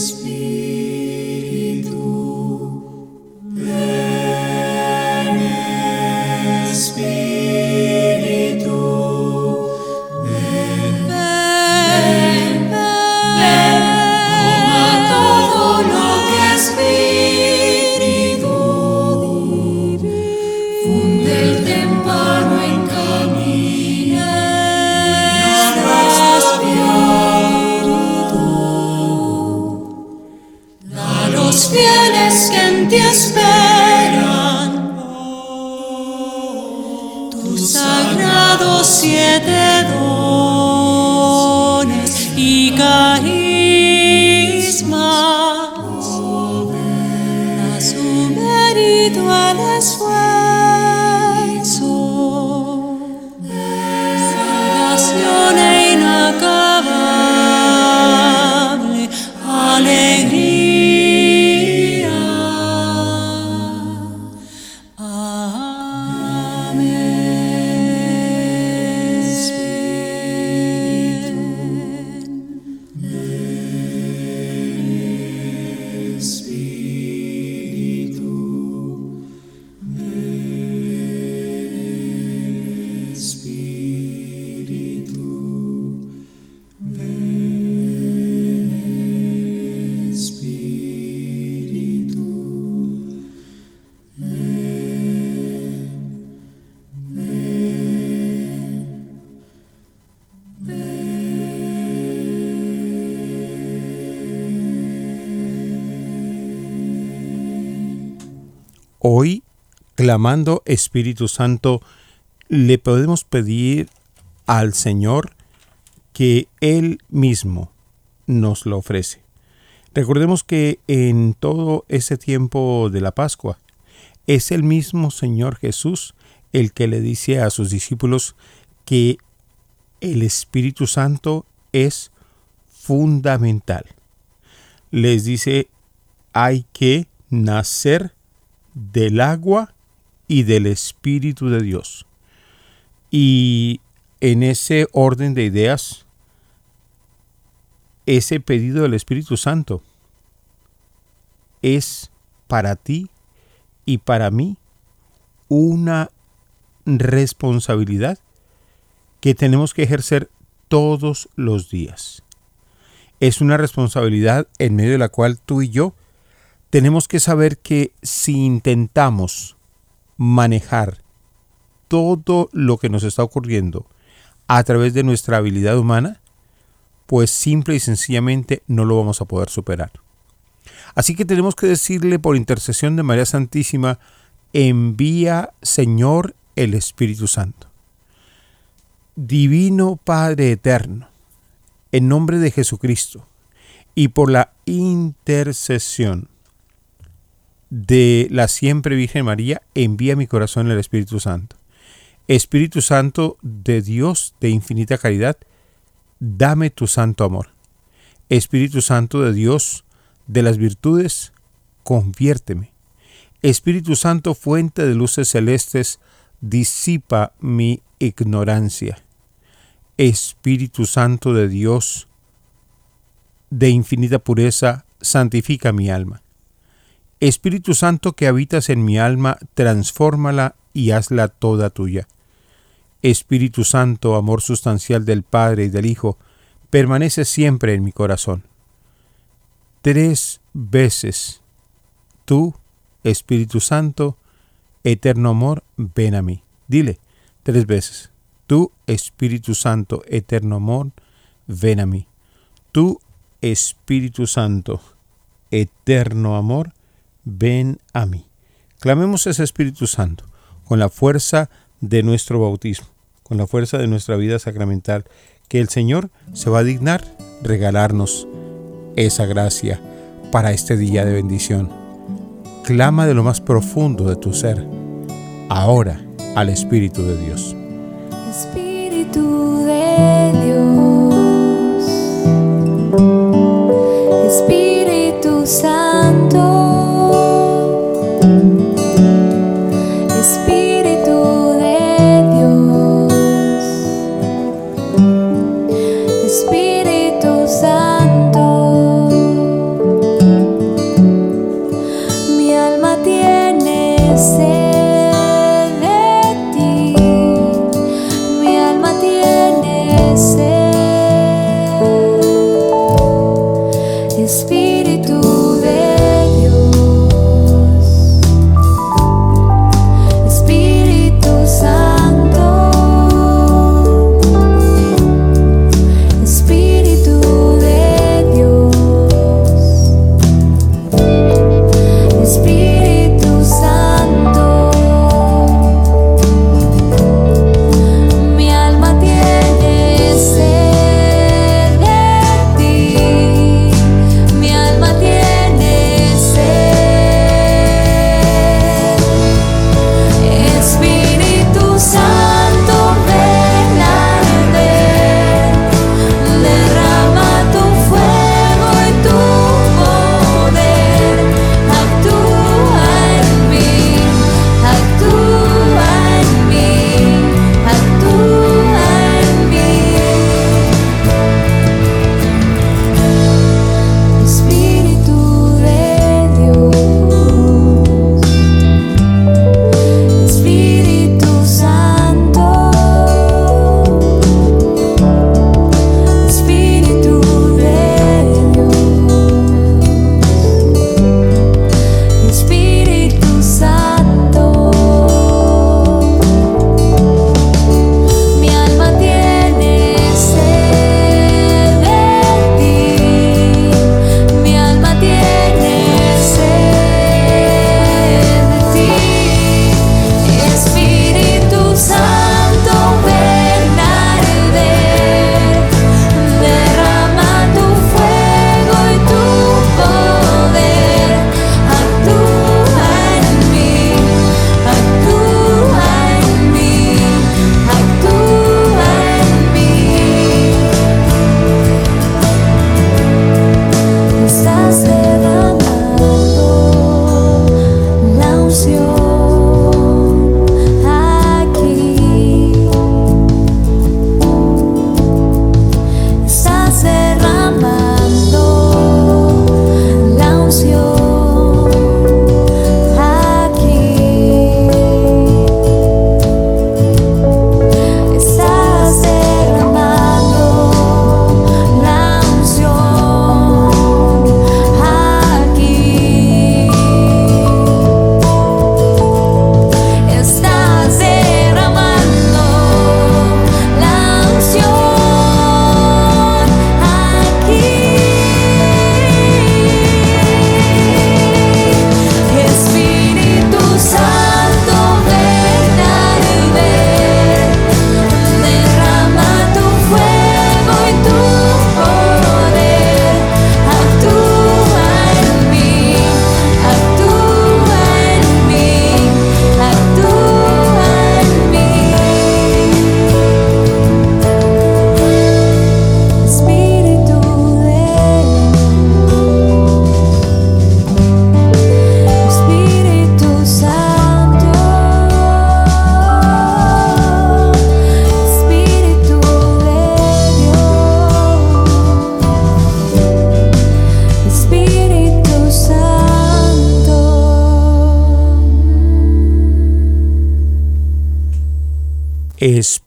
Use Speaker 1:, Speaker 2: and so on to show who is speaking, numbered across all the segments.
Speaker 1: Please. Hoy, clamando Espíritu Santo, le podemos pedir al Señor que Él mismo nos lo ofrece. Recordemos que en todo ese tiempo de la Pascua es el mismo Señor Jesús el que le dice a sus discípulos que el Espíritu Santo es fundamental. Les dice, hay que nacer del agua y del Espíritu de Dios. Y en ese orden de ideas, ese pedido del Espíritu Santo es para ti y para mí una responsabilidad que tenemos que ejercer todos los días. Es una responsabilidad en medio de la cual tú y yo tenemos que saber que si intentamos manejar todo lo que nos está ocurriendo a través de nuestra habilidad humana, pues simple y sencillamente no lo vamos a poder superar. Así que tenemos que decirle por intercesión de María Santísima, envía Señor el Espíritu Santo. Divino Padre Eterno, en nombre de Jesucristo y por la intercesión de la siempre Virgen María, envía mi corazón el Espíritu Santo. Espíritu Santo de Dios de infinita caridad, dame tu santo amor. Espíritu Santo de Dios de las virtudes, conviérteme. Espíritu Santo, fuente de luces celestes, disipa mi ignorancia. Espíritu Santo de Dios de infinita pureza, santifica mi alma. Espíritu Santo que habitas en mi alma, transfórmala y hazla toda tuya. Espíritu Santo, amor sustancial del Padre y del Hijo, permanece siempre en mi corazón. Tres veces, tú, Espíritu Santo, eterno amor, ven a mí. Dile tres veces, tú, Espíritu Santo, eterno amor, ven a mí. Tú, Espíritu Santo, eterno amor, ven a mí. Clamemos ese Espíritu Santo con la fuerza de nuestro bautismo, con la fuerza de nuestra vida sacramental, que el Señor se va a dignar regalarnos esa gracia para este día de bendición. Clama de lo más profundo de tu ser, ahora al Espíritu de Dios.
Speaker 2: Espíritu de Dios, Espíritu Santo. say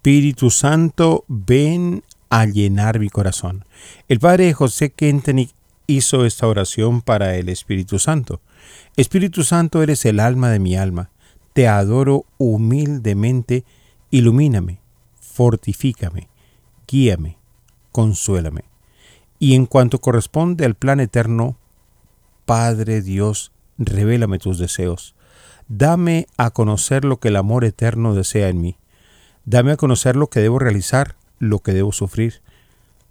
Speaker 2: Espíritu Santo, ven a
Speaker 1: llenar mi corazón. El padre José Kentenick hizo esta oración para el Espíritu Santo. Espíritu Santo, eres el alma de mi alma. Te adoro humildemente. Ilumíname, fortifícame, guíame, consuélame. Y en cuanto corresponde al plan eterno, Padre Dios, revélame tus deseos. Dame a conocer lo que el amor eterno desea en mí. Dame a conocer lo que debo realizar, lo que debo sufrir,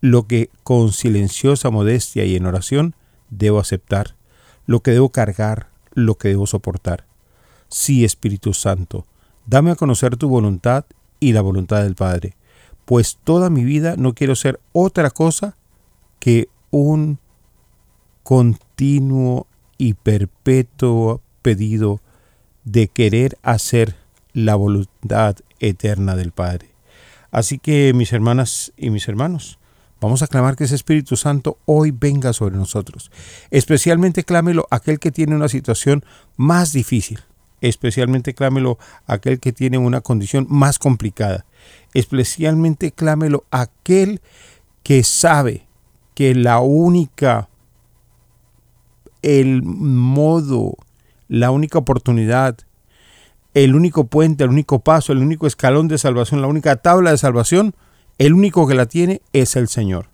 Speaker 1: lo que con silenciosa modestia y en oración debo aceptar, lo que debo cargar, lo que debo soportar. Sí, Espíritu Santo, dame a conocer tu voluntad y la voluntad del Padre, pues toda mi vida no quiero ser otra cosa que un continuo y perpetuo pedido de querer hacer la voluntad eterna del Padre. Así que mis hermanas y mis hermanos, vamos a clamar que ese Espíritu Santo hoy venga sobre nosotros. Especialmente clámelo aquel que tiene una situación más difícil. Especialmente clámelo aquel que tiene una condición más complicada. Especialmente clámelo aquel que sabe que la única el modo, la única oportunidad, el único puente, el único paso, el único escalón de salvación, la única tabla de salvación, el único que la tiene es el Señor.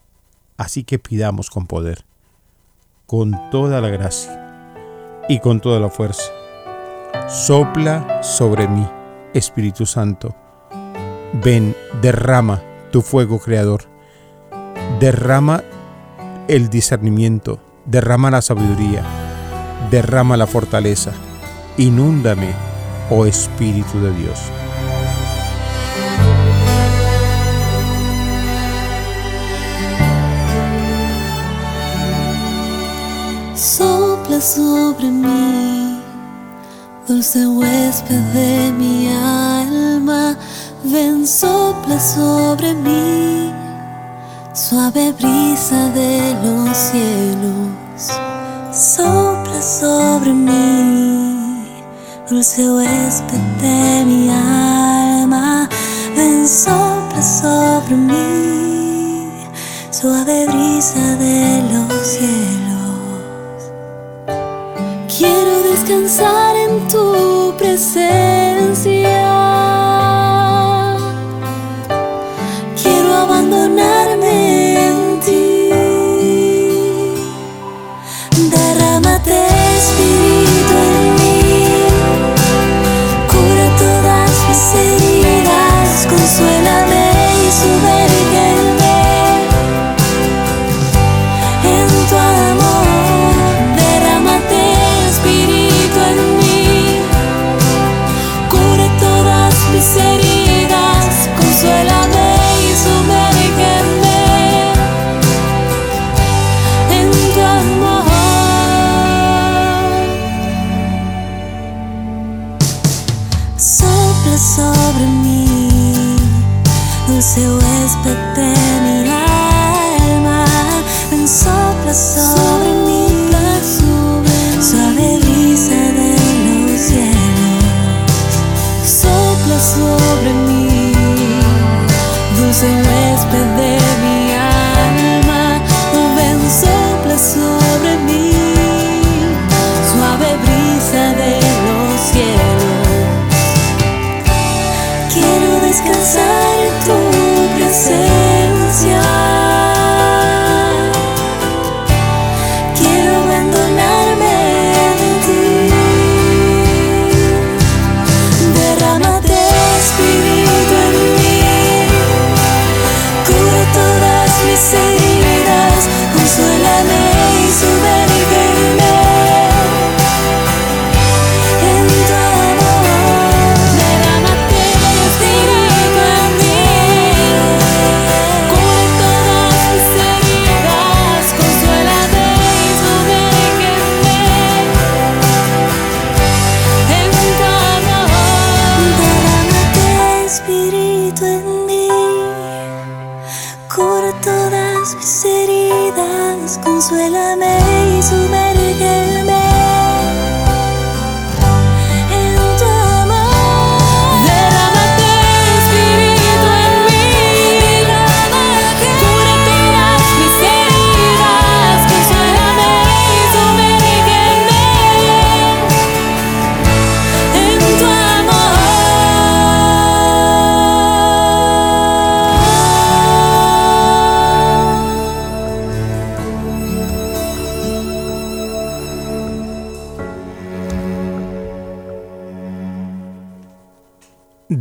Speaker 1: Así que pidamos con poder, con toda la gracia y con toda la fuerza. Sopla sobre mí, Espíritu Santo. Ven, derrama tu fuego creador. Derrama el discernimiento, derrama la sabiduría, derrama la fortaleza. Inúndame, oh Espíritu de Dios.
Speaker 2: Sopla sobre mí, dulce huésped de mi alma, ven sopla sobre mí, suave brisa de los cielos, sopla sobre mí, dulce huésped de mi alma, ven sopla sobre mí, suave brisa de los cielos. Quiero descansar en tu presencia.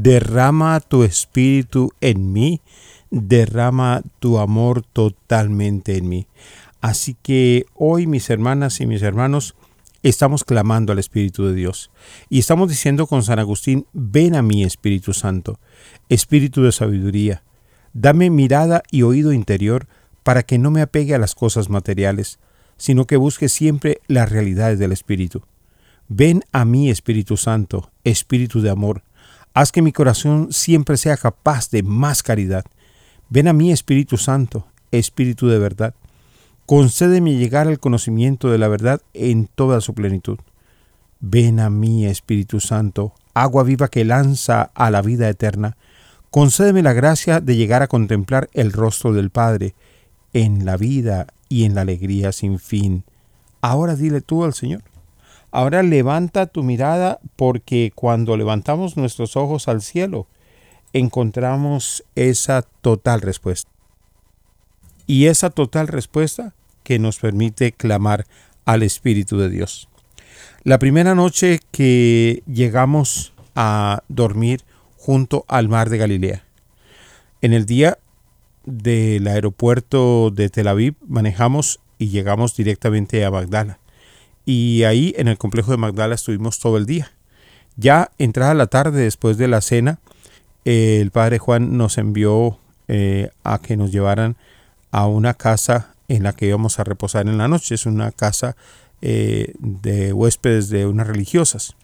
Speaker 1: Derrama tu espíritu en mí, derrama tu amor totalmente en mí. Así que hoy mis hermanas y mis hermanos estamos clamando al Espíritu de Dios y estamos diciendo con San Agustín, ven a mí Espíritu Santo, Espíritu de sabiduría, dame mirada y oído interior para que no me apegue a las cosas materiales, sino que busque siempre las realidades del Espíritu. Ven a mí Espíritu Santo, Espíritu de amor, Haz que mi corazón siempre sea capaz de más caridad. Ven a mí, Espíritu Santo, Espíritu de verdad. Concédeme llegar al conocimiento de la verdad en toda su plenitud. Ven a mí, Espíritu Santo, agua viva que lanza a la vida eterna. Concédeme la gracia de llegar a contemplar el rostro del Padre en la vida y en la alegría sin fin. Ahora dile tú al Señor. Ahora levanta tu mirada porque cuando levantamos nuestros ojos al cielo, encontramos esa total respuesta. Y esa total respuesta que nos permite clamar al Espíritu de Dios. La primera noche que llegamos a dormir junto al mar de Galilea. En el día del aeropuerto de Tel Aviv manejamos y llegamos directamente a Magdala. Y ahí en el complejo de Magdala estuvimos todo el día. Ya entrada la tarde después de la cena, el padre Juan nos envió eh, a que nos llevaran a una casa en la que íbamos a reposar en la noche. Es una casa eh, de huéspedes de unas religiosas.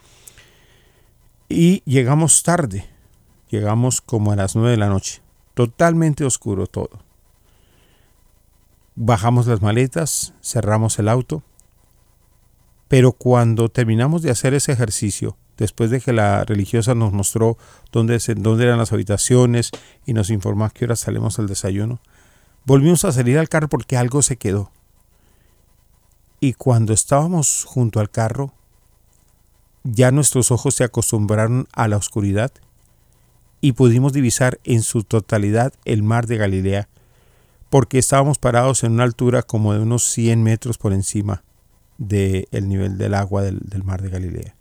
Speaker 1: Y llegamos tarde, llegamos como a las nueve de la noche, totalmente oscuro todo. Bajamos las maletas, cerramos el auto, pero cuando terminamos de hacer ese ejercicio, después de que la religiosa nos mostró dónde, eran las habitaciones y nos informó a qué hora salimos al desayuno, volvimos a salir al carro porque algo se quedó. Y cuando estábamos junto al carro, ya nuestros ojos se acostumbraron a la oscuridad y pudimos divisar en su totalidad el mar de Galilea, porque estábamos parados en una altura como de unos 100 metros por encima del nivel del agua del, del mar de Galilea.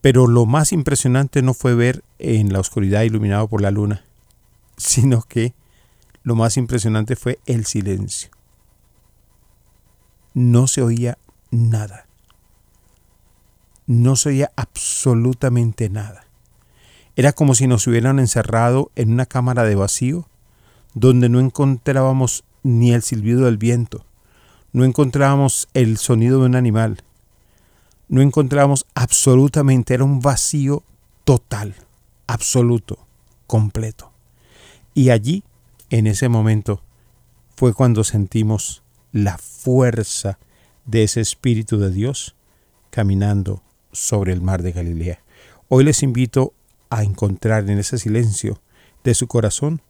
Speaker 1: Pero lo más impresionante no fue ver en la oscuridad iluminado por la luna, sino que lo más impresionante fue el silencio. No se oía nada. No se oía absolutamente nada. Era como si nos hubieran encerrado en una cámara de vacío donde no encontrábamos ni el silbido del viento, no encontrábamos el sonido de un animal, no encontrábamos absolutamente, era un vacío total, absoluto, completo. Y allí, en ese momento, fue cuando sentimos la fuerza de ese Espíritu de Dios caminando sobre el mar de Galilea. Hoy les invito a encontrar en ese silencio de su corazón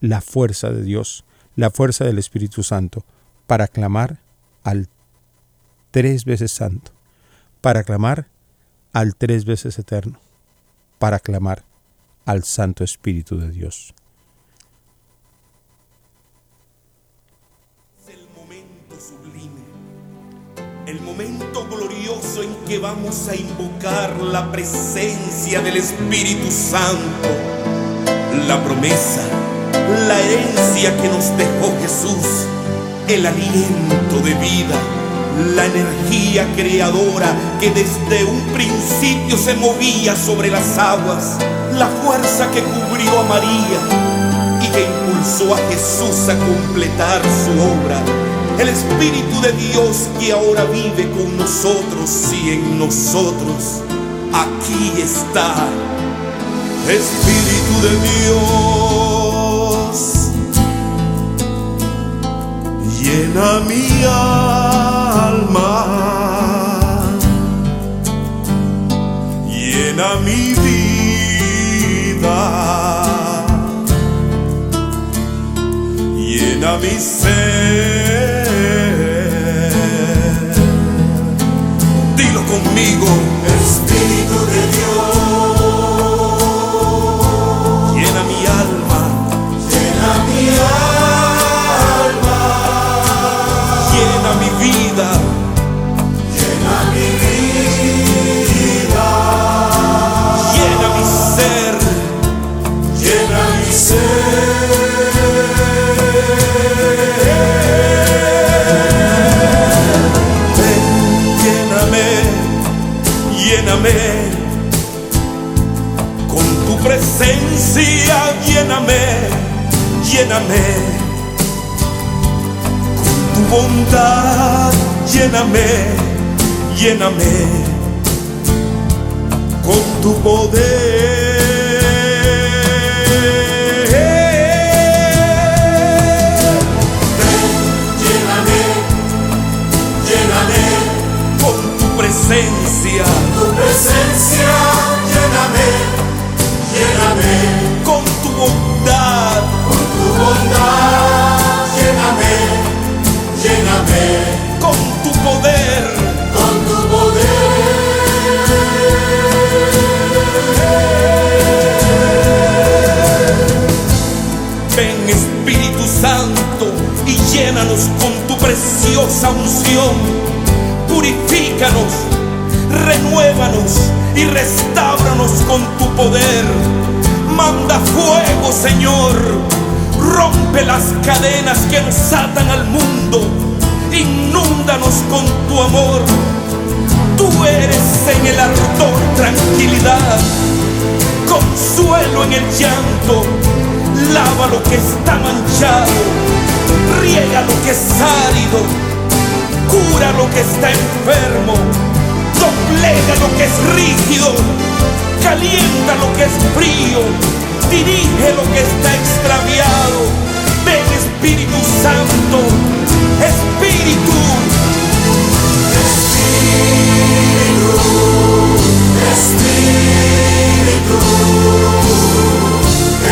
Speaker 1: la fuerza de Dios, la fuerza del Espíritu Santo, para clamar al tres veces santo, para clamar al tres veces eterno, para clamar al Santo Espíritu de Dios.
Speaker 3: el momento sublime, el momento glorioso en que vamos a invocar la presencia del Espíritu Santo, la promesa, la herencia que nos dejó Jesús, el aliento de vida, la energía creadora que desde un principio se movía sobre las aguas, la fuerza que cubrió a María y que impulsó a Jesús a completar su obra. El Espíritu de Dios que ahora vive con nosotros y en nosotros. Aquí está. Espíritu de Dios. Llena mi alma. Llena mi vida llena mi ser. Dilo conmigo, Espíritu de Dios, lléname. Con tu bondad, lléname, lléname. Con tu poder. Lléname, lléname. Con tu presencia, tu presencia, preciosa unción. Purifícanos, renuévanos y restáuranos con tu poder. Manda fuego, Señor. Rompe las cadenas que nos atan al mundo. Inúndanos con tu amor. Tú eres en el ardor tranquilidad consuelo en el llanto, lava lo que está manchado, riega lo que es árido, cura lo que está enfermo, doblega lo que es rígido, calienta lo que es frío, dirige lo que está extraviado. Ven Espíritu Santo, Espíritu,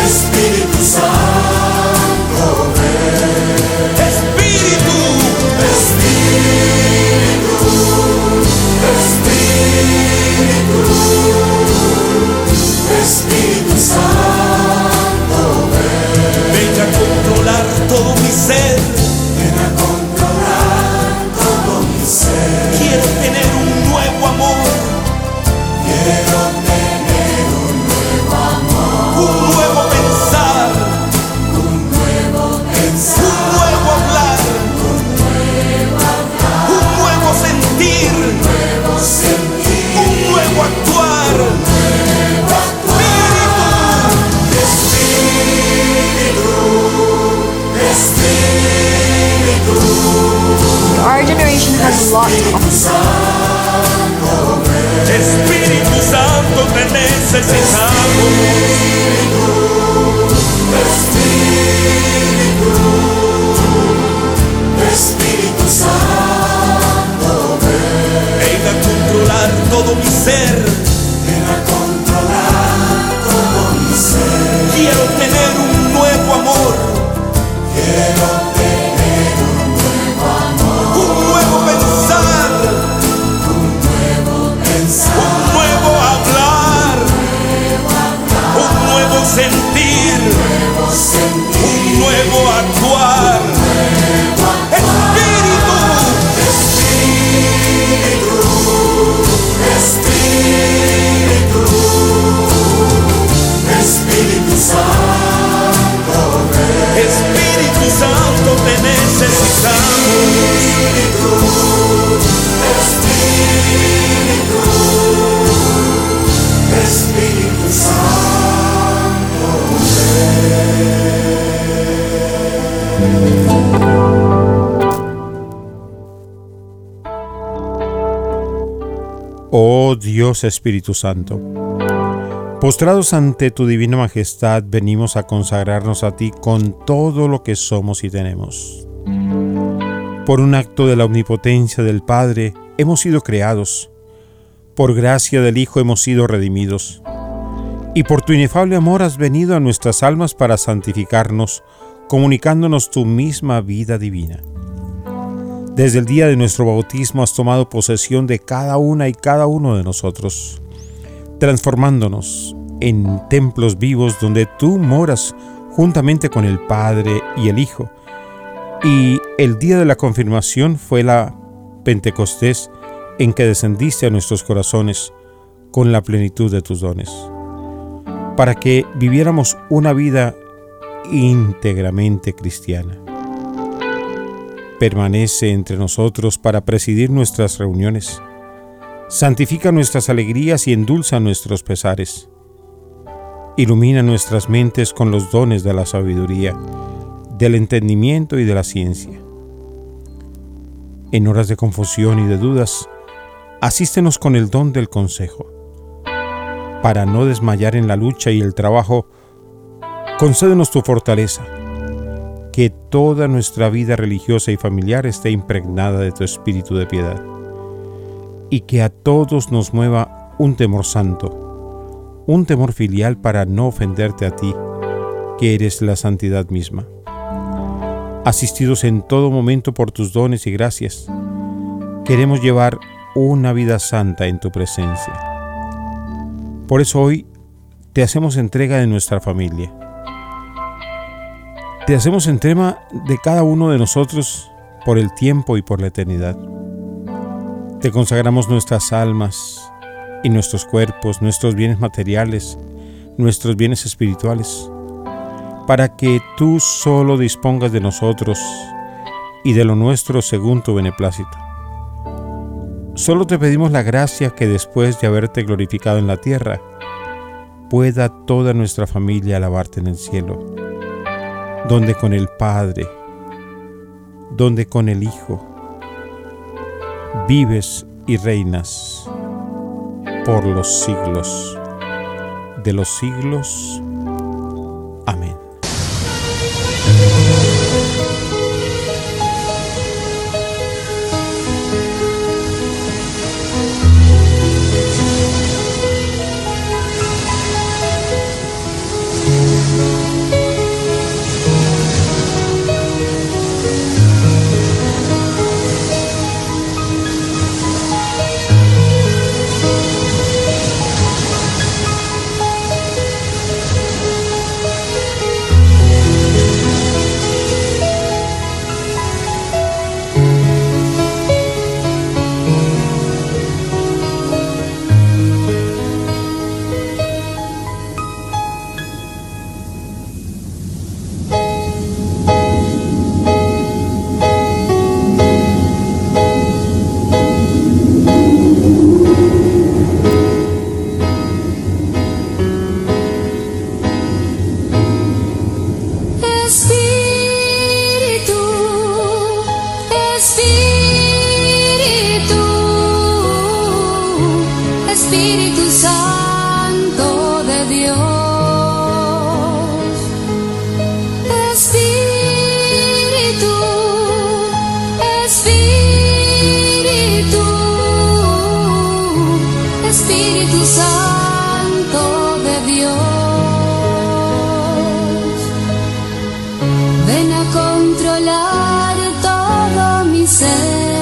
Speaker 4: Espíritu Santo,
Speaker 3: Espíritu, Quiero tener un nuevo amor.
Speaker 4: Quiero
Speaker 5: generation has a lot to offer.
Speaker 3: Espíritu Santo, te necesitamos.
Speaker 1: Dios Espíritu Santo, postrados ante tu divina majestad, venimos a consagrarnos a ti con todo lo que somos y tenemos. Por un acto de la omnipotencia del Padre hemos sido creados, por gracia del Hijo hemos sido redimidos, y por tu inefable amor has venido a nuestras almas para santificarnos, comunicándonos tu misma vida divina. Desde el día de nuestro bautismo has tomado posesión de cada una y cada uno de nosotros, transformándonos en templos vivos donde tú moras juntamente con el Padre y el Hijo. Y el día de la confirmación fue la Pentecostés en que descendiste a nuestros corazones con la plenitud de tus dones, para que viviéramos una vida íntegramente cristiana permanece entre nosotros para presidir nuestras reuniones. Santifica nuestras alegrías y endulza nuestros pesares. Ilumina nuestras mentes con los dones de la sabiduría, del entendimiento y de la ciencia. En horas de confusión y de dudas, asístenos con el don del consejo. Para no desmayar en la lucha y el trabajo, concédenos tu fortaleza que toda nuestra vida religiosa y familiar esté impregnada de tu espíritu de piedad, y que a todos nos mueva un temor santo, un temor filial para no ofenderte a ti, que eres la santidad misma. Asistidos en todo momento por tus dones y gracias, queremos llevar una vida santa en tu presencia. Por eso hoy te hacemos entrega de nuestra familia. Te hacemos entrega de cada uno de nosotros por el tiempo y por la eternidad. Te consagramos nuestras almas y nuestros cuerpos, nuestros bienes materiales, nuestros bienes espirituales, para que tú solo dispongas de nosotros y de lo nuestro según tu beneplácito. Solo te pedimos la gracia que después de haberte glorificado en la tierra, pueda toda nuestra familia alabarte en el cielo, donde con el Padre, donde con el Hijo, vives y reinas por los siglos de los siglos. Amén.
Speaker 2: Espíritu Santo de Dios. Ven a controlar todo mi ser.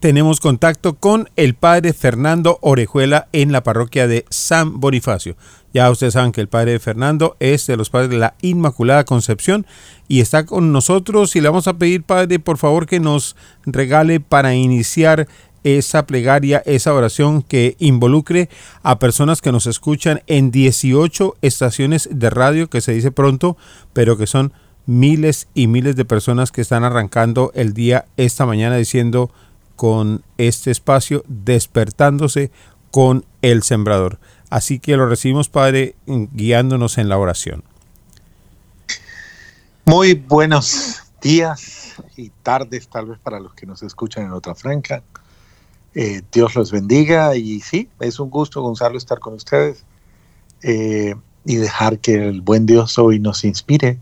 Speaker 1: Tenemos contacto con el padre Fernando Orejuela en la parroquia de San Bonifacio. Ya ustedes saben que el padre Fernando es de los padres de la Inmaculada Concepción y está con nosotros y le vamos a pedir, padre, por favor que nos regale para iniciar esa plegaria, esa oración que involucre a personas que nos escuchan en 18 estaciones de radio, que se dice pronto, pero que son miles y miles de personas que están arrancando el día esta mañana diciendo con este espacio, despertándose con el sembrador. Así que lo recibimos, Padre, guiándonos en la oración.
Speaker 6: Muy buenos días y tardes, tal vez para los que nos escuchan en otra franca. Eh, Dios los bendiga y sí, es un gusto, Gonzalo, estar con ustedes eh, y dejar que el buen Dios hoy nos inspire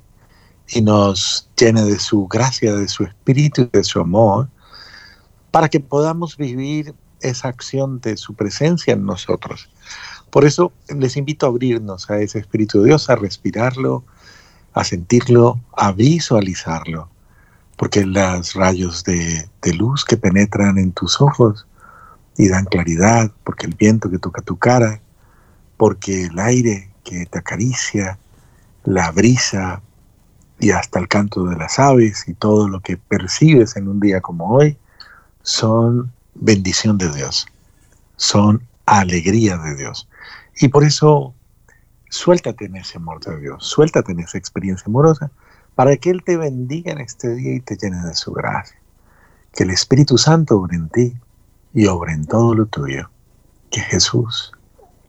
Speaker 6: y nos llene de su gracia, de su espíritu y de su amor, para que podamos vivir esa acción de su presencia en nosotros. Por eso les invito a abrirnos a ese Espíritu de Dios, a respirarlo, a sentirlo, a visualizarlo, porque los rayos de, de luz que penetran en tus ojos y dan claridad, porque el viento que toca tu cara, porque el aire que te acaricia, la brisa y hasta el canto de las aves y todo lo que percibes en un día como hoy, son bendición de Dios, son alegría de Dios. Y por eso, suéltate en ese amor de Dios, suéltate en esa experiencia amorosa, para que Él te bendiga en este día y te llene de su gracia. Que el Espíritu Santo obre en ti y obre en todo lo tuyo. Que Jesús,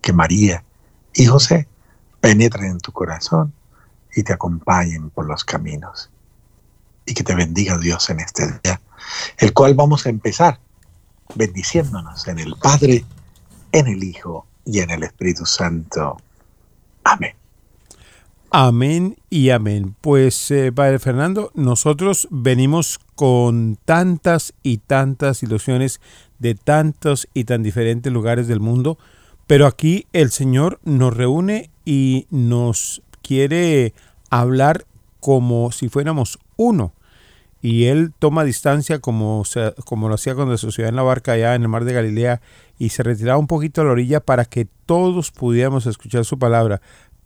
Speaker 6: que María y José penetren en tu corazón y te acompañen por los caminos. Y que te bendiga Dios en este día, el cual vamos a empezar bendiciéndonos en el Padre, en el Hijo y en el Espíritu Santo. Amén.
Speaker 1: Amén y amén. Pues, eh, Padre Fernando, nosotros venimos con tantas y tantas ilusiones de tantos y tan diferentes lugares del mundo, pero aquí el Señor nos reúne y nos quiere hablar como si fuéramos uno. Y él toma distancia como, como lo hacía cuando se subía en la barca allá en el mar de Galilea y se retiraba un poquito a la orilla para que todos pudiéramos escuchar su palabra.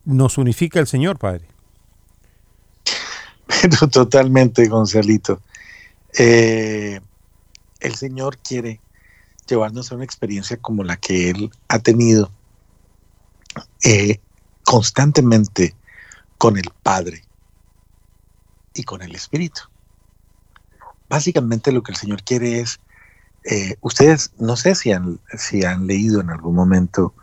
Speaker 1: Nos unifica el Señor, Padre.
Speaker 6: Pero totalmente, Gonzalito. Eh, el Señor quiere llevarnos a una experiencia como la que Él ha tenido eh, constantemente con el Padre y con el Espíritu. Básicamente lo que el Señor quiere es, eh, ustedes no sé si han, si han leído en algún momento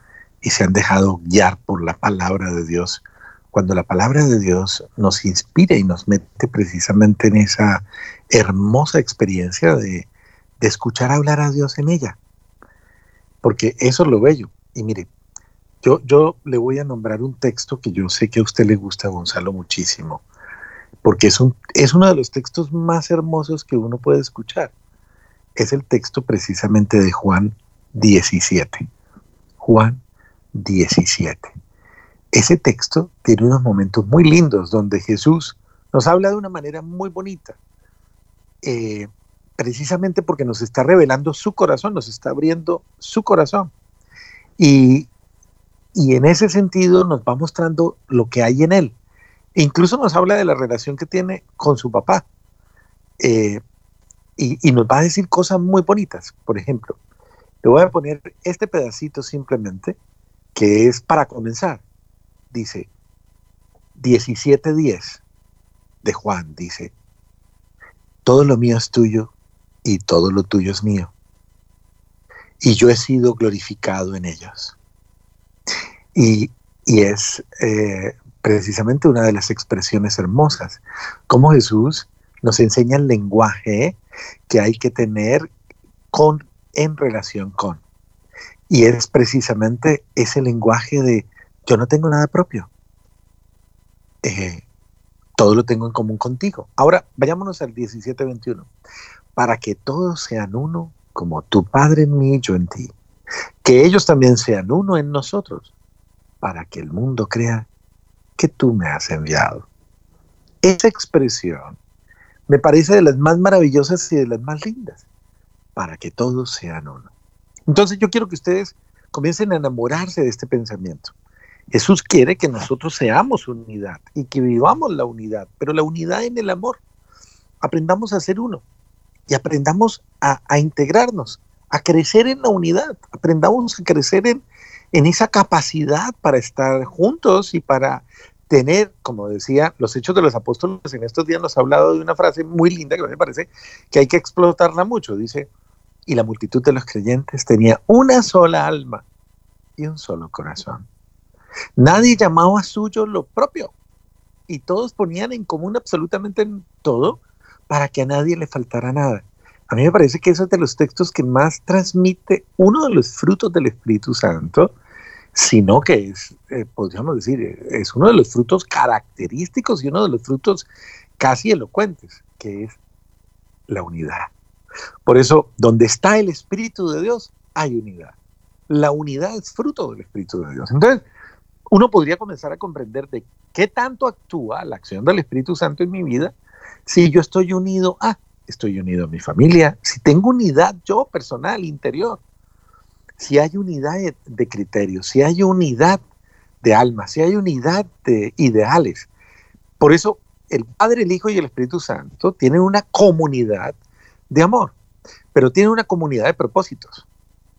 Speaker 6: y se han dejado guiar por la palabra de Dios, cuando la palabra de Dios nos inspira y nos mete precisamente en esa hermosa experiencia de, de escuchar hablar a Dios en ella. Porque eso es lo bello. Y mire, yo, yo le voy a nombrar un texto que yo sé que a usted le gusta, Gonzalo, muchísimo, porque es, un, es uno de los textos más hermosos que uno puede escuchar. Es el texto precisamente de Juan 17. Juan 17. Ese texto tiene unos momentos muy lindos donde Jesús nos habla de una manera muy bonita, eh, precisamente porque nos está revelando su corazón, nos está abriendo su corazón. Y, y en ese sentido nos va mostrando lo que hay en él. Incluso nos habla de la relación que tiene con su papá. Eh, y, nos va a decir cosas muy bonitas. Por ejemplo, le voy a poner este pedacito simplemente, que es para comenzar. Dice, 17.10 de Juan, dice, todo lo mío es tuyo y todo lo tuyo es mío. Y yo he sido glorificado en ellos. Y, es eh, precisamente una de las expresiones hermosas, como Jesús nos enseña el lenguaje que hay que tener con, en relación con. Y es precisamente ese lenguaje de yo no tengo nada propio. Eh, todo lo tengo en común contigo. Ahora, vayámonos al 17-21. Para que todos sean uno, como tu Padre en mí y yo en ti. Que ellos también sean uno en nosotros para que el mundo crea que tú me has enviado. Esa expresión me parece de las más maravillosas y de las más lindas, para que todos sean uno. Entonces yo quiero que ustedes comiencen a enamorarse de este pensamiento. Jesús quiere que nosotros seamos unidad y que vivamos la unidad, pero la unidad en el amor. Aprendamos a ser uno y aprendamos a, a integrarnos, a crecer en la unidad, aprendamos a crecer en, en esa capacidad para estar juntos y para tener, como decía, los hechos de los apóstoles en estos días nos ha hablado de una frase muy linda que me parece que hay que explotarla mucho. Dice, y la multitud de los creyentes tenía una sola alma y un solo corazón. Nadie llamaba suyo lo propio y todos ponían en común absolutamente todo para que a nadie le faltara nada. A mí me parece que eso es de los textos que más transmite uno de los frutos del Espíritu Santo, sino que es, eh, podríamos decir, es uno de los frutos característicos y uno de los frutos casi elocuentes, que es la unidad. Por eso, donde está el Espíritu de Dios, hay unidad. La unidad es fruto del Espíritu de Dios. Entonces, uno podría comenzar a comprender de qué tanto actúa la acción del Espíritu Santo en mi vida si yo estoy unido a estoy unido a mi familia, si tengo unidad yo personal, interior, si hay unidad de criterios, si hay unidad de alma, si hay unidad de ideales. Por eso el Padre, el Hijo y el Espíritu Santo tienen una comunidad de amor, pero tienen una comunidad de propósitos,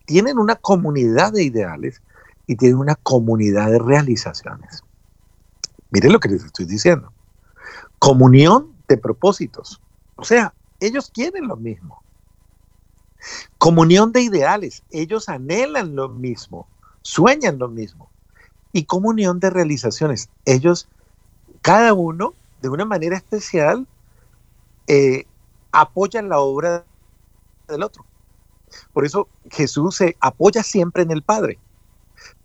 Speaker 6: tienen una comunidad de ideales y tienen una comunidad de realizaciones. Miren lo que les estoy diciendo. Comunión de propósitos. O sea, ellos quieren lo mismo. Comunión de ideales, ellos anhelan lo mismo, sueñan lo mismo. Y comunión de realizaciones, ellos, cada uno, de una manera especial, eh, apoyan la obra del otro. Por eso Jesús se apoya siempre en el Padre.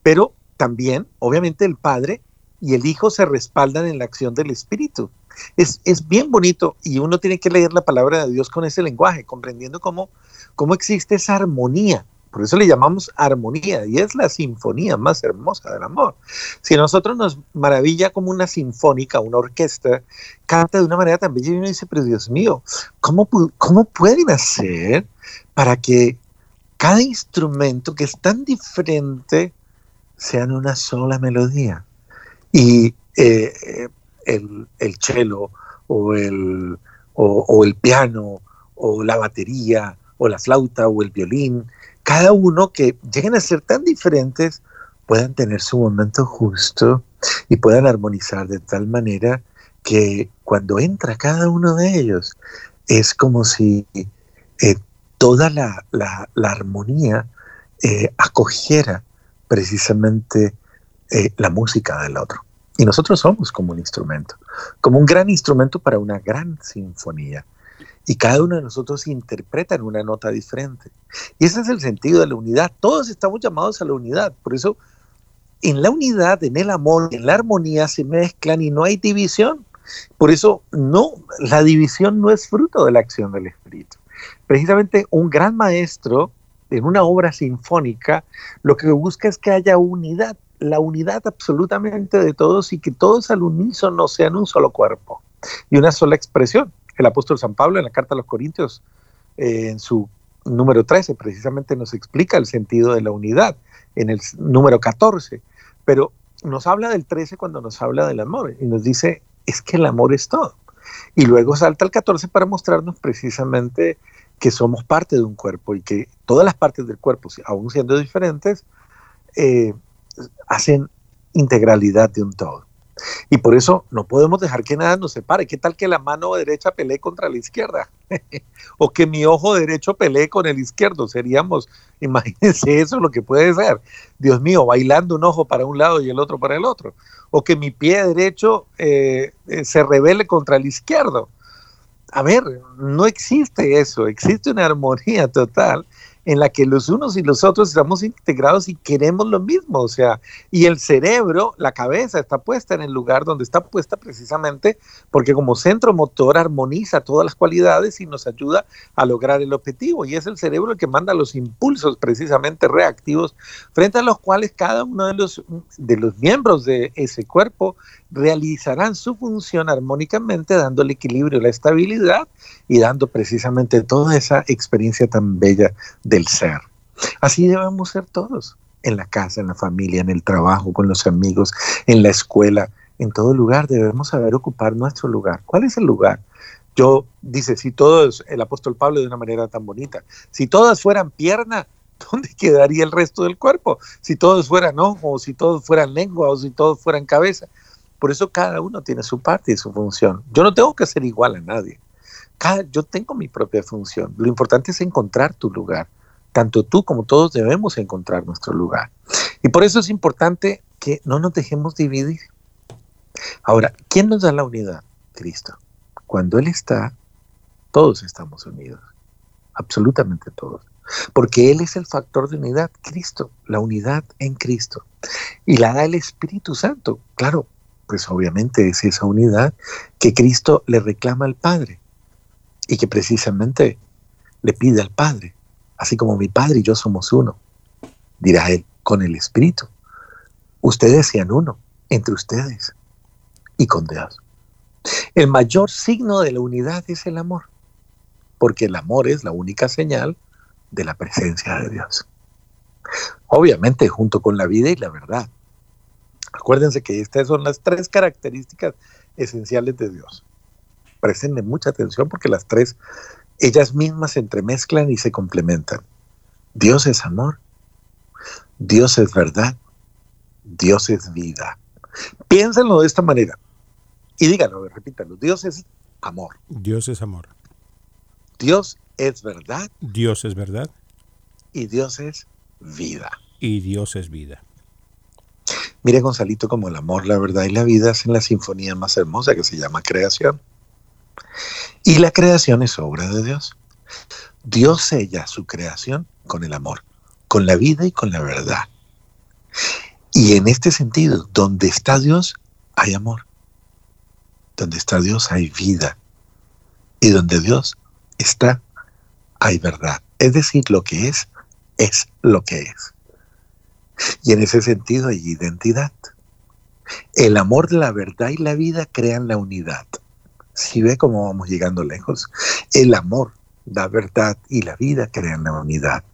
Speaker 6: Pero también, obviamente, el Padre y el Hijo se respaldan en la acción del Espíritu. Es, bien bonito y uno tiene que leer la palabra de Dios con ese lenguaje, comprendiendo cómo, cómo existe esa armonía. Por eso le llamamos armonía y es la sinfonía más hermosa del amor. Si a nosotros nos maravilla como una sinfónica, una orquesta, canta de una manera tan bella y uno dice, pero Dios mío, ¿cómo, cómo pueden hacer para que cada instrumento que es tan diferente sean una sola melodía? Y eh, el, el cello o el, o, el piano o la batería o la flauta o el violín, cada uno que lleguen a ser tan diferentes puedan tener su momento justo y puedan armonizar de tal manera que cuando entra cada uno de ellos es como si eh, toda la, armonía eh, acogiera precisamente eh, la música del otro. Y nosotros somos como un instrumento, como un gran instrumento para una gran sinfonía. Y cada uno de nosotros interpreta en una nota diferente. Y ese es el sentido de la unidad. Todos estamos llamados a la unidad. Por eso, en la unidad, en el amor, en la armonía se mezclan y no hay división. Por eso, no, la división no es fruto de la acción del Espíritu. Precisamente un gran maestro en una obra sinfónica lo que busca es que haya unidad la unidad absolutamente de todos y que todos al unísono sean un solo cuerpo y una sola expresión. El apóstol San Pablo en la carta a los Corintios, eh, en su número 13, precisamente nos explica el sentido de la unidad, en el número 14, pero nos habla del 13 cuando nos habla del amor y nos dice, es que el amor es todo. Y luego salta el 14 para mostrarnos precisamente que somos parte de un cuerpo y que todas las partes del cuerpo, aún siendo diferentes, eh, hacen integralidad de un todo. Y por eso no podemos dejar que nada nos separe. ¿Qué tal que la mano derecha pelee contra la izquierda? o que mi ojo derecho pelee con el izquierdo. Seríamos, imagínense eso lo que puede ser. Dios mío, bailando un ojo para un lado y el otro para el otro. O que mi pie derecho eh, eh, se revele contra el izquierdo. A ver, no existe eso. Existe una armonía total en la que los unos y los otros estamos integrados y queremos lo mismo, o sea, y el cerebro, la cabeza está puesta en el lugar donde está puesta precisamente porque como centro motor armoniza todas las cualidades y nos ayuda a lograr el objetivo, y es el cerebro el que manda los impulsos precisamente reactivos frente a los cuales cada uno de los, de los miembros de ese cuerpo realizarán su función armónicamente, dando el equilibrio, la estabilidad y dando precisamente toda esa experiencia tan bella del ser. Así debemos ser todos, en la casa, en la familia, en el trabajo, con los amigos, en la escuela, en todo lugar debemos saber ocupar nuestro lugar. ¿Cuál es el lugar? Yo, dice, si todos, el apóstol Pablo de una manera tan bonita, si todas fueran pierna, ¿dónde quedaría el resto del cuerpo? Si todos fueran ojo, si todos fueran lengua, o si todos fueran cabeza. Por eso cada uno tiene su parte y su función. Yo no tengo que ser igual a nadie. Cada, yo tengo mi propia función. Lo importante es encontrar tu lugar. Tanto tú como todos debemos encontrar nuestro lugar. Y por eso es importante que no nos dejemos dividir. Ahora, ¿quién nos da la unidad? Cristo. Cuando Él está, todos estamos unidos. Absolutamente todos. Porque Él es el factor de unidad, Cristo, la unidad en Cristo. Y la da el Espíritu Santo. Claro, pues obviamente es esa unidad que Cristo le reclama al Padre y que precisamente le pide al Padre, así como mi Padre y yo somos uno, dirá Él, con el Espíritu. Ustedes sean uno entre ustedes y con Dios. El mayor signo de la unidad es el amor, porque el amor es la única señal de la presencia de Dios. Obviamente junto con la vida y la verdad. Acuérdense que estas son las tres características esenciales de Dios. Presten mucha atención porque las tres, ellas mismas se entremezclan y se complementan. Dios es amor, Dios es verdad, Dios es vida. Piénsenlo de esta manera y díganlo, repítanlo. Dios es amor.
Speaker 1: Dios es amor.
Speaker 6: Dios es verdad.
Speaker 1: Dios es verdad.
Speaker 6: Y Dios es vida.
Speaker 1: Y Dios es vida.
Speaker 6: Mire, Gonzalito, como el amor, la verdad y la vida hacen la sinfonía más hermosa que se llama creación. Y la creación es obra de Dios. Dios sella su creación con el amor, con la vida y con la verdad. Y en este sentido, donde está Dios, hay amor. Donde está Dios, hay vida. Y donde Dios está, hay verdad. Es decir, lo que es, es lo que es. Y en ese sentido hay identidad. El amor, la verdad y la vida crean la unidad. Si ve cómo vamos llegando lejos, el amor, la verdad y la vida crean la unidad.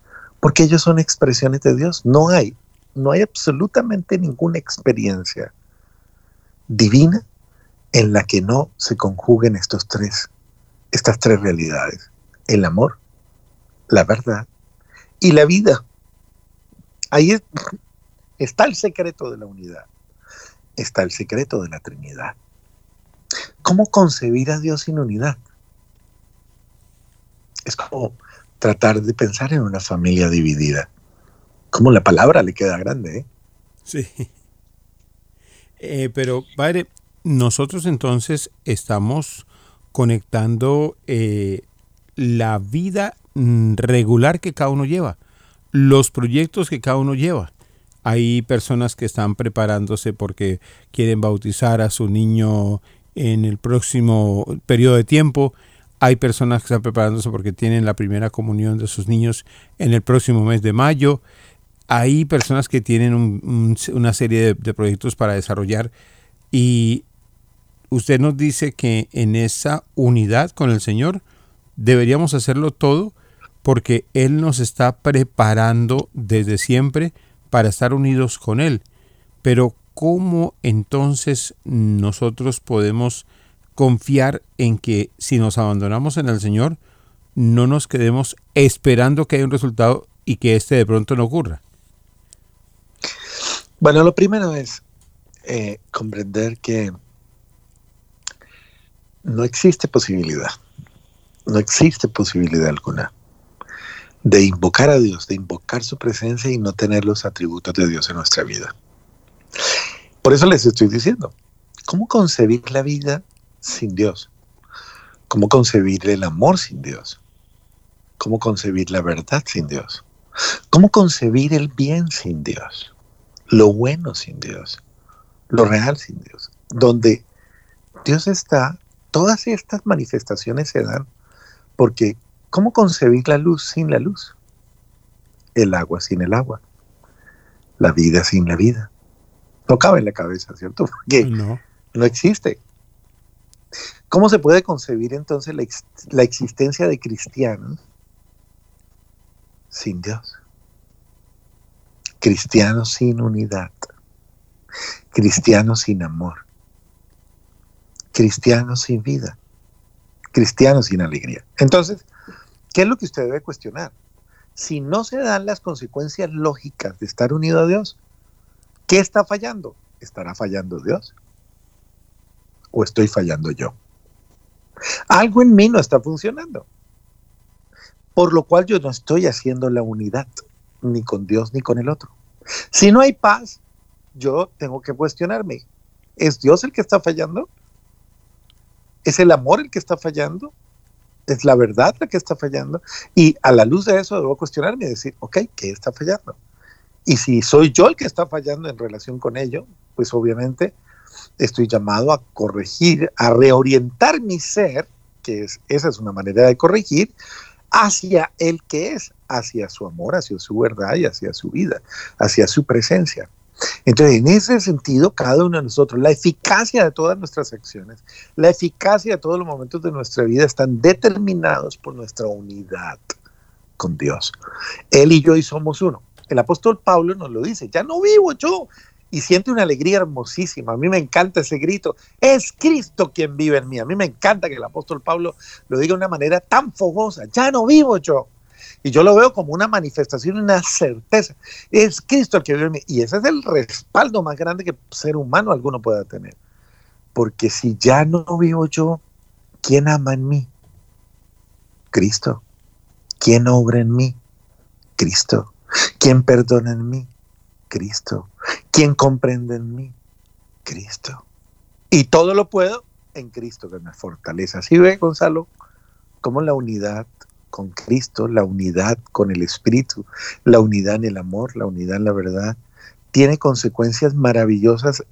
Speaker 6: Porque ellos son expresiones de Dios. No hay, no hay absolutamente ninguna experiencia divina en la que no se conjuguen estos tres, estas tres realidades. El amor, la verdad y la vida. Ahí está el secreto de la unidad. Está el secreto de la Trinidad. ¿Cómo concebir a Dios sin unidad? Es como tratar de pensar en una familia dividida. Como la palabra le queda grande, ¿eh?
Speaker 1: Sí. Eh, pero, padre, nosotros entonces estamos conectando eh, la vida mm, regular que cada uno lleva, los proyectos que cada uno lleva. Hay personas que están preparándose porque quieren bautizar a su niño en el próximo periodo de tiempo. Hay personas que están preparándose porque tienen la primera comunión de sus niños en el próximo mes de mayo. Hay personas que tienen una serie de proyectos para desarrollar y usted nos dice que en esa unidad con el Señor deberíamos hacerlo todo porque Él nos está preparando desde siempre para estar unidos con Él. Pero ¿cómo entonces nosotros podemos confiar en que si nos abandonamos en el Señor, no nos quedemos esperando que haya un resultado y que este de pronto no ocurra?
Speaker 6: Bueno, lo primero es eh, comprender que no existe posibilidad, no existe posibilidad alguna de invocar a Dios, de invocar su presencia y no tener los atributos de Dios en nuestra vida. Por eso les estoy diciendo, ¿cómo concebir la vida sin Dios? ¿Cómo concebir el amor sin Dios? ¿Cómo concebir la verdad sin Dios? ¿Cómo concebir el bien sin Dios? Lo bueno sin Dios, lo real sin Dios. Donde Dios está, todas estas manifestaciones se dan porque ¿cómo concebir la luz sin la luz? El agua sin el agua. La vida sin la vida. No cabe en la cabeza, ¿cierto? Porque no, no existe. ¿Cómo se puede concebir entonces la, ex la existencia de cristianos sin Dios? Cristianos sin unidad. Cristianos sin amor. Cristianos sin vida. cristiano sin alegría. Entonces, ¿qué es lo que usted debe cuestionar? Si no se dan las consecuencias lógicas de estar unido a Dios, ¿qué está fallando? ¿Estará fallando Dios? ¿O estoy fallando yo? Algo en mí no está funcionando. Por lo cual yo no estoy haciendo la unidad, ni con Dios ni con el otro. Si no hay paz, yo tengo que cuestionarme. ¿Es Dios el que está fallando? ¿Es el amor el que está fallando? ¿Es la verdad la que está fallando? Y a la luz de eso debo cuestionarme y decir, ok, ¿qué está fallando? Y si soy yo el que está fallando en relación con ello, pues obviamente estoy llamado a corregir, a reorientar mi ser, que es, esa es una manera de corregir, hacia el que es, hacia su amor, hacia su verdad y hacia su vida, hacia su presencia. Entonces, en ese sentido, cada uno de nosotros, la eficacia de todas nuestras acciones, la eficacia de todos los momentos de nuestra vida están determinados por nuestra unidad con Dios. Él y yo y somos uno. El apóstol Pablo nos lo dice, ya no vivo yo, y siente una alegría hermosísima. A mí me encanta ese grito. Es Cristo quien vive en mí. A mí me encanta que el apóstol Pablo lo diga de una manera tan fogosa. Ya no vivo yo. Y yo lo veo como una manifestación, una certeza. Es Cristo el que vive en mí. Y ese es el respaldo más grande que ser humano alguno pueda tener. Porque si ya no vivo yo, ¿quién ama en mí? Cristo. ¿Quién obra en mí? Cristo. ¿Quién perdona en mí? Cristo. ¿Quién comprende en mí? Cristo. Y todo lo puedo en Cristo que me fortalece. Así ve, Gonzalo, como la unidad con Cristo, la unidad con el Espíritu, la unidad en el amor, la unidad en la verdad, tiene consecuencias maravillosas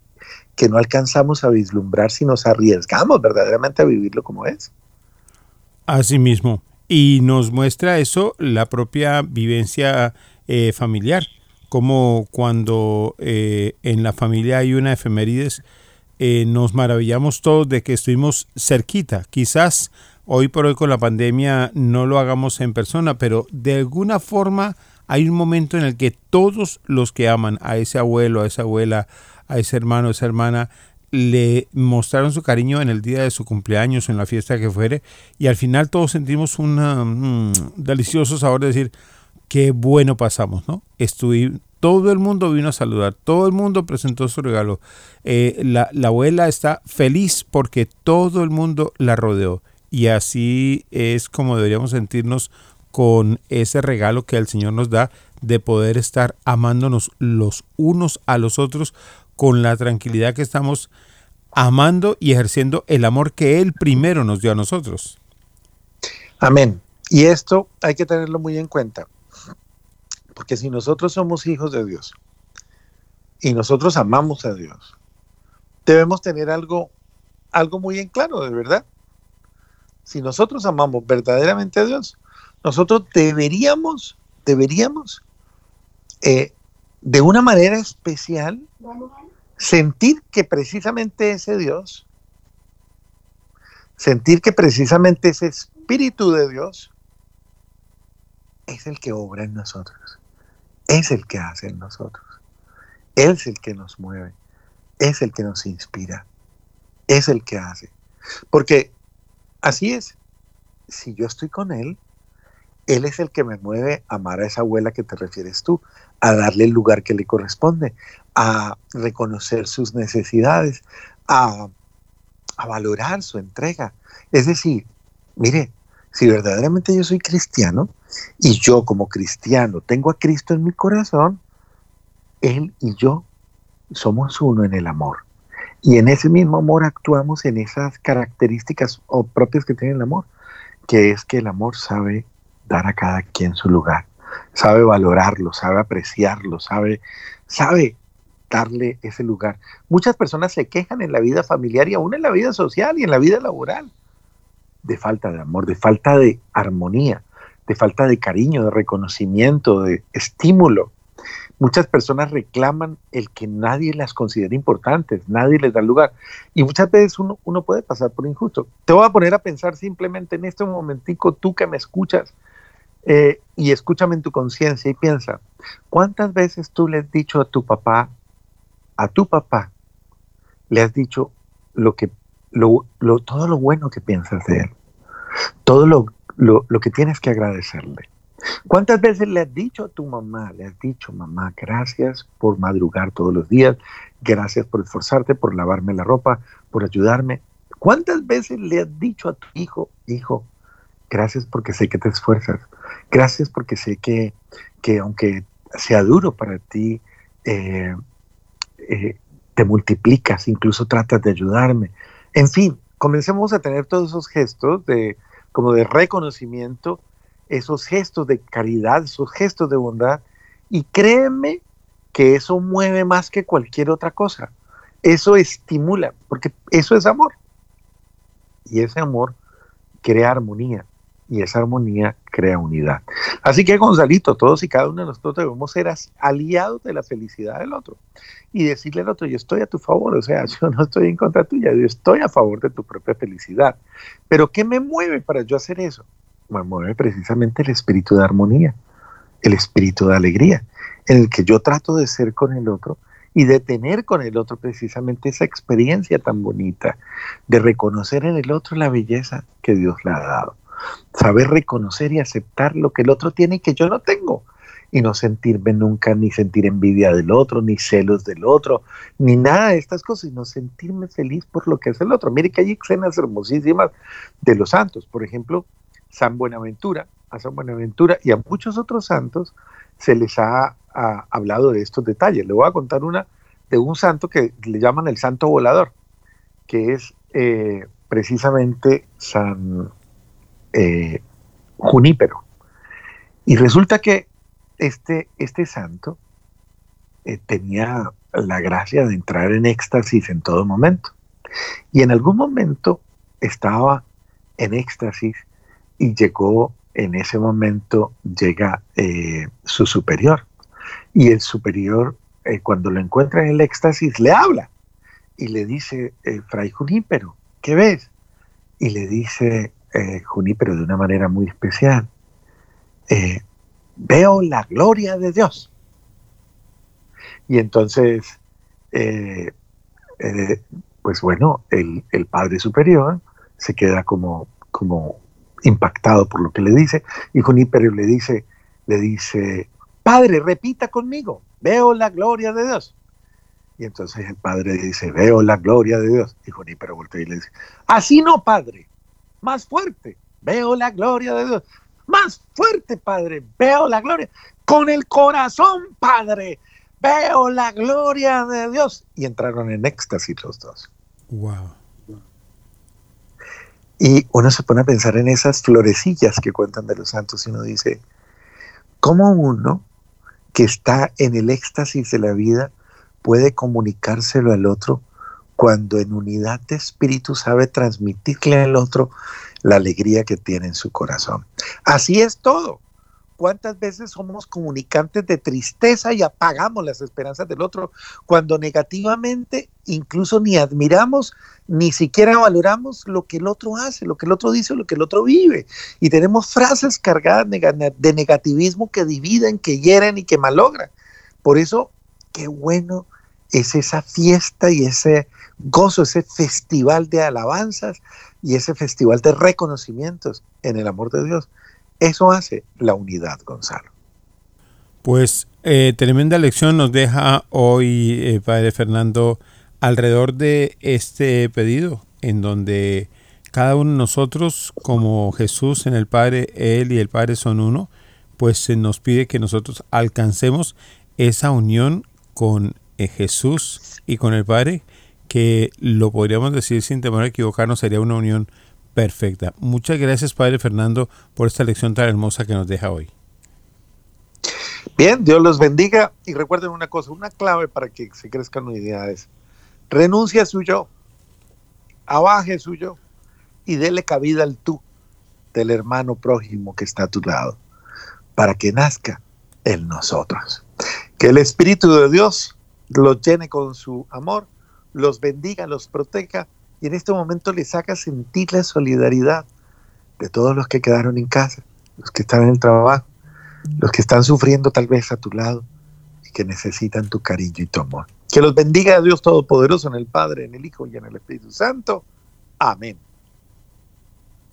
Speaker 6: que no alcanzamos a vislumbrar si nos arriesgamos verdaderamente a vivirlo como es.
Speaker 1: Así mismo. Y nos muestra eso la propia vivencia eh, familiar como cuando eh, en la familia hay una efemérides, eh, nos maravillamos todos de que estuvimos cerquita. Quizás hoy por hoy con la pandemia no lo hagamos en persona, pero de alguna forma hay un momento en el que todos los que aman a ese abuelo, a esa abuela, a ese hermano, a esa hermana, le mostraron su cariño en el día de su cumpleaños, en la fiesta que fuere, y al final todos sentimos un mm, delicioso sabor de decir, qué bueno pasamos, ¿no? Estuve, todo el mundo vino a saludar, todo el mundo presentó su regalo. Eh, la, la, abuela está feliz porque todo el mundo la rodeó. Y así es como deberíamos sentirnos con ese regalo que el Señor nos da de poder estar amándonos los unos a los otros con la tranquilidad que estamos amando y ejerciendo el amor que Él primero nos dio a nosotros.
Speaker 6: Amén. Y esto hay que tenerlo muy en cuenta. Porque si nosotros somos hijos de Dios y nosotros amamos a Dios, debemos tener algo, algo muy en claro, de verdad. Si nosotros amamos verdaderamente a Dios, nosotros deberíamos, deberíamos, eh, de una manera especial, sentir que precisamente ese Dios, sentir que precisamente ese Espíritu de Dios es el que obra en nosotros es el que hace en nosotros. Es el que nos mueve, es el que nos inspira, es el que hace. Porque así es, si yo estoy con Él, Él es el que me mueve a amar a esa abuela que te refieres tú, a darle el lugar que le corresponde, a reconocer sus necesidades, a, a valorar su entrega. Es decir, mire, si verdaderamente yo soy cristiano y yo como cristiano tengo a Cristo en mi corazón, Él y yo somos uno en el amor. Y en ese mismo amor actuamos en esas características propias que tiene el amor, que es que el amor sabe dar a cada quien su lugar, sabe valorarlo, sabe apreciarlo, sabe, sabe darle ese lugar. Muchas personas se quejan en la vida familiar y aún en la vida social y en la vida laboral de falta de amor, de falta de armonía, de falta de cariño, de reconocimiento, de estímulo. Muchas personas reclaman el que nadie las considere importantes, nadie les da lugar. Y muchas veces uno, uno puede pasar por injusto. Te voy a poner a pensar simplemente en este momentico, tú que me escuchas, eh, y escúchame en tu conciencia y piensa, ¿cuántas veces tú le has dicho a tu papá, a tu papá, le has dicho lo que, lo, todo lo bueno que piensas de él? todo lo, lo, lo que tienes que agradecerle. ¿Cuántas veces le has dicho a tu mamá, le has dicho, mamá, gracias por madrugar todos los días, gracias por esforzarte, por lavarme la ropa, por ayudarme? ¿Cuántas veces le has dicho a tu hijo, hijo, gracias porque sé que te esfuerzas, gracias porque sé que, que aunque sea duro para ti, eh, eh, te multiplicas, incluso tratas de ayudarme. En fin, comencemos a tener todos esos gestos de como de reconocimiento esos gestos de caridad, esos gestos de bondad, y créeme que eso mueve más que cualquier otra cosa. Eso estimula, porque eso es amor. Y ese amor crea armonía, y esa armonía crea unidad. Así que Gonzalito, todos y cada uno de nosotros debemos ser aliados de la felicidad del otro y decirle al otro, yo estoy a tu favor, o sea, yo no estoy en contra tuya, yo estoy a favor de tu propia felicidad. Pero ¿qué me mueve para yo hacer eso? Me mueve precisamente el espíritu de armonía, el espíritu de alegría, en el que yo trato de ser con el otro y de tener con el otro precisamente esa experiencia tan bonita, de reconocer en el otro la belleza que Dios le ha dado, saber reconocer y aceptar lo que el otro tiene y que yo no tengo, y no sentirme nunca ni sentir envidia del otro, ni celos del otro, ni nada de estas cosas, sino sentirme feliz por lo que es el otro. Mire que hay escenas hermosísimas de los santos, por ejemplo, San Buenaventura, a San Buenaventura y a muchos otros santos se les ha, hablado de estos detalles. Le voy a contar una de un santo que le llaman el santo volador, que es eh, precisamente San eh, Junípero. Y resulta que este, este santo eh, tenía la gracia de entrar en éxtasis en todo momento. Y en algún momento estaba en éxtasis y llegó en ese momento, llega eh, su superior. Y el superior, eh, cuando lo encuentra en el éxtasis, le habla y le dice, eh, Fray Junípero, ¿qué ves? Y le dice Junípero de una manera muy especial, veo la gloria de Dios. Y entonces, pues bueno, el, el, Padre Superior se queda como, como impactado por lo que le dice, y Junípero le dice, le dice, Padre, repita conmigo, veo la gloria de Dios. Y entonces el padre dice, veo la gloria de Dios. Y Junípero voltea y le dice, así no, padre, más fuerte, veo la gloria de Dios. Más fuerte, padre, veo la gloria. Con el corazón, padre, veo la gloria de Dios. Y entraron en éxtasis los dos.
Speaker 1: Wow.
Speaker 6: Y uno se pone a pensar en esas florecillas que cuentan de los santos y uno dice, ¿cómo uno que está en el éxtasis de la vida puede comunicárselo al otro cuando en unidad de espíritu sabe transmitirle al otro la alegría que tiene en su corazón? Así es todo. ¿Cuántas veces somos comunicantes de tristeza y apagamos las esperanzas del otro cuando negativamente incluso ni admiramos ni siquiera valoramos lo que el otro hace, lo que el otro dice, lo que el otro vive? Y tenemos frases cargadas de negativismo que dividen, que hieren y que malogran. Por eso, qué bueno es esa fiesta y ese gozo, ese festival de alabanzas y ese festival de reconocimientos en el amor de Dios eso hace la unidad, Gonzalo.
Speaker 1: Pues eh, tremenda lección nos deja hoy, eh, Padre Fernando, alrededor de este pedido, en donde cada uno de nosotros, como Jesús en el Padre, Él y el Padre son uno, pues se nos pide que nosotros alcancemos esa unión con eh, Jesús y con el Padre, que lo podríamos decir sin temor a equivocarnos, sería una unión perfecta. Muchas gracias, Padre Fernando, por esta lección tan hermosa que nos deja hoy.
Speaker 6: Bien, Dios los bendiga y recuerden una cosa, una clave para que se crezcan unidades. Renuncia a su yo, abaje su yo y dele cabida al tú del hermano prójimo que está a tu lado, para que nazca en nosotros. Que el Espíritu de Dios los llene con su amor, los bendiga, los proteja y en este momento les haga sentir la solidaridad de todos los que quedaron en casa, los que están en el trabajo, los que están sufriendo tal vez a tu lado y que necesitan tu cariño y tu amor. Que los bendiga Dios Todopoderoso en el Padre, en el Hijo y en el Espíritu Santo. Amén.